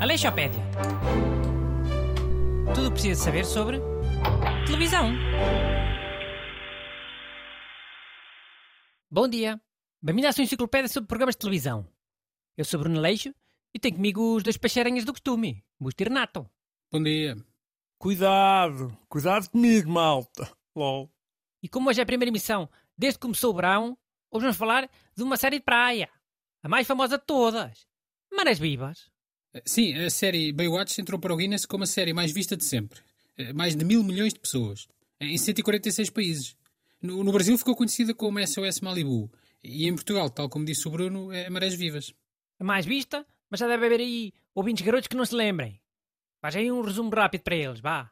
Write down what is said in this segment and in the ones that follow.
Aleixopédia. Tudo o que precisa saber sobre televisão. Bom dia. Bem-vindo à sua enciclopédia sobre programas de televisão. Eu sou Bruno Aleixo e tenho comigo os dois peixeirinhas do costume, Busto e Renato. Bom dia. Cuidado, cuidado comigo, malta. LOL. E como hoje é a primeira emissão desde que começou o verão, hoje vamos falar de uma série de praia. A mais famosa de todas. Marés Vivas. Sim, a série Baywatch entrou para o Guinness como a série mais vista de sempre. Eh, Mais de mil milhões de pessoas. Em 146 países. No, no Brasil ficou conhecida como SOS Malibu. E em Portugal, tal como disse o Bruno, é Marés Vivas. A mais vista, mas já deve haver aí ouvintes garotos que não se lembrem. Faz aí um resumo rápido para eles, vá.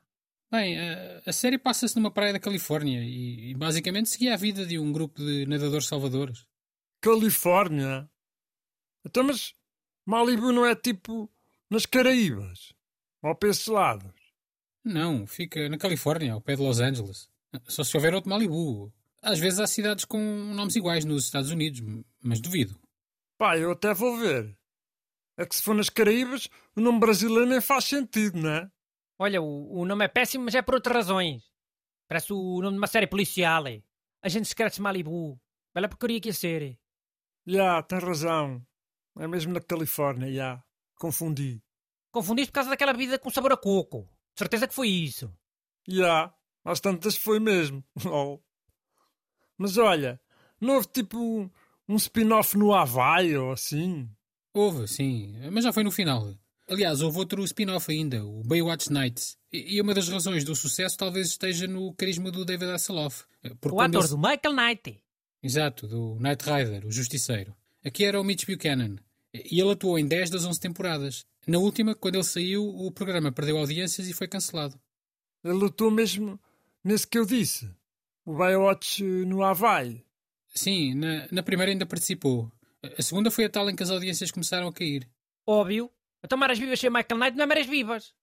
Bem, a, a série passa-se numa praia da Califórnia e, e basicamente seguia a vida de um grupo de nadadores salvadores. Califórnia. Então, mas Malibu não é tipo nas Caraíbas? Ou para esses lados? Não, fica na Califórnia, ao pé de Los Angeles. Só se houver outro Malibu. Às vezes há cidades com nomes iguais nos Estados Unidos, mas duvido. Pá, eu até vou ver. É que se for nas Caraíbas, o nome brasileiro nem faz sentido, não é? Olha, o, o nome é péssimo, mas é por outras razões. Parece o nome de uma série policial. é. Agente Secretos Malibu. Bela porcaria que ia ser. é. Já, tem razão. É mesmo na Califórnia, já. Confundi. Confundiste por causa daquela bebida com sabor a coco. Certeza que foi isso. Já, às tantas foi mesmo. LOL. Mas olha, não houve tipo um, um spin-off no Havaí ou assim? Houve, sim, mas já foi no final. Aliás, houve outro spin-off ainda, o Baywatch Nights. E uma das razões do sucesso talvez esteja no carisma do David Hasselhoff. Porque O ator ele- do Michael Knight. Exato, do Knight Rider, o Justiceiro. Aqui era o Mitch Buchanan. E ele atuou em 10 das 11 temporadas. Na última, quando ele saiu, o programa perdeu audiências e foi cancelado. Ele lutou mesmo nesse que eu disse. O Baywatch eh, no Havaí. Sim, na, na primeira ainda participou. A segunda foi a tal em que as audiências começaram a cair. Óbvio. Então Maras Vivas sem Michael Knight não é Maras Vivas.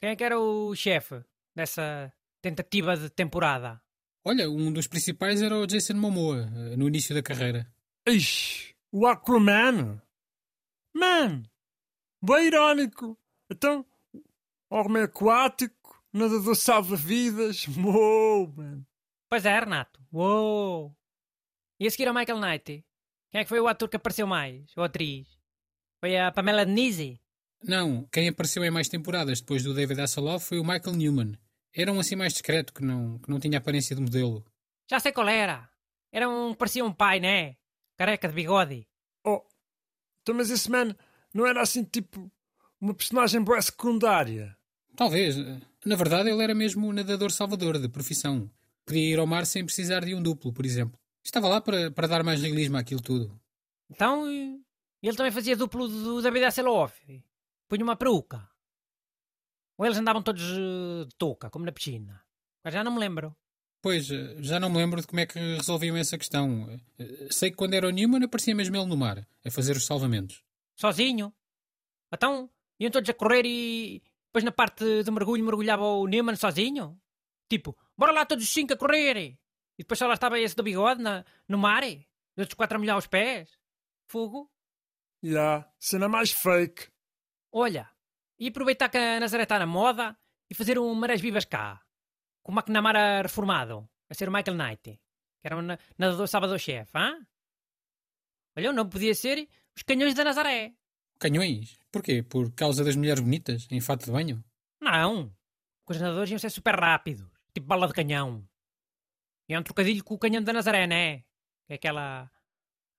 Quem é que era o chefe dessa tentativa de temporada? Olha, um dos principais era o Jason Momoa, eh, no início da carreira. Ixi, o Aquaman. Man, bem irónico. Então, homem aquático, nadador salva-vidas. Uou, man. Pois é, Renato. Uou! E a seguir ao Michael Knight? Quem é que foi o ator que apareceu mais? Ou atriz? Foi a Pamela Denise? Não, quem apareceu em mais temporadas depois do David Hasselhoff foi o Michael Newman. Era um assim mais discreto, que não, que não tinha aparência de modelo. Já sei qual era. Era um... parecia um pai, né? Careca de bigode. Oh, então, mas esse man não era assim tipo uma personagem boa secundária? Talvez. Na verdade, ele era mesmo um nadador salvador, de profissão. Podia ir ao mar sem precisar de um duplo, por exemplo. Estava lá para, para dar mais realismo àquilo tudo. Então, e- ele também fazia duplo do David Hasselhoff. Punha uma peruca. Ou eles andavam todos eh, de touca, como na piscina. Mas já não me lembro. Pois, eh, já não me lembro de como é que resolviam essa questão. Eh, Sei que quando era o Newman aparecia mesmo ele no mar, a fazer os salvamentos. Sozinho. Então, iam todos a correr e depois na parte do mergulho mergulhava o Newman sozinho? Tipo, bora lá todos os cinco a correr! E depois só lá estava esse do bigode na, no mar? Os outros quatro a molhar os pés? Fogo? Já, cena mais fake. Olha, e aproveitar que a Nazaré está na moda e fazer um Marés Vivas cá. Com o McNamara reformado. A ser o Michael Knight. Que era um na- nadador salvador-chefe, hã? Olha, não podia ser os canhões da Nazaré. Canhões? Porquê? Por causa das mulheres bonitas, em fato de banho? Não. Os nadadores iam ser super rápidos. Tipo bala de canhão. E é um trocadilho com o canhão da Nazaré, né? Que é aquela,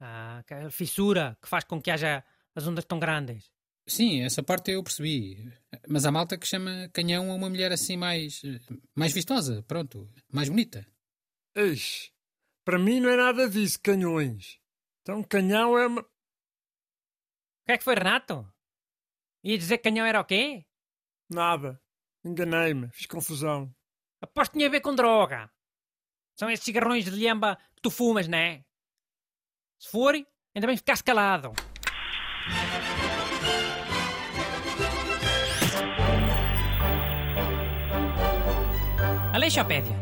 ah, aquela fissura que faz com que haja as ondas tão grandes. Sim, essa parte eu percebi. Mas há malta que chama canhão a uma mulher assim mais. mais vistosa, pronto, mais bonita. Ixi, para mim não é nada disso, canhões. Então, canhão é uma. O que é que foi, Renato? Ia dizer que canhão era o quê? Nada. Enganei-me, fiz confusão. Aposto que tinha a ver com droga. São esses cigarrões de lhamba que tu fumas, né? Se for, ainda bem ficasse calado. Aleixopédia.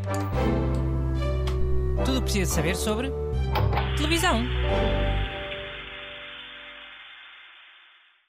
Tudo o que precisa saber sobre televisão.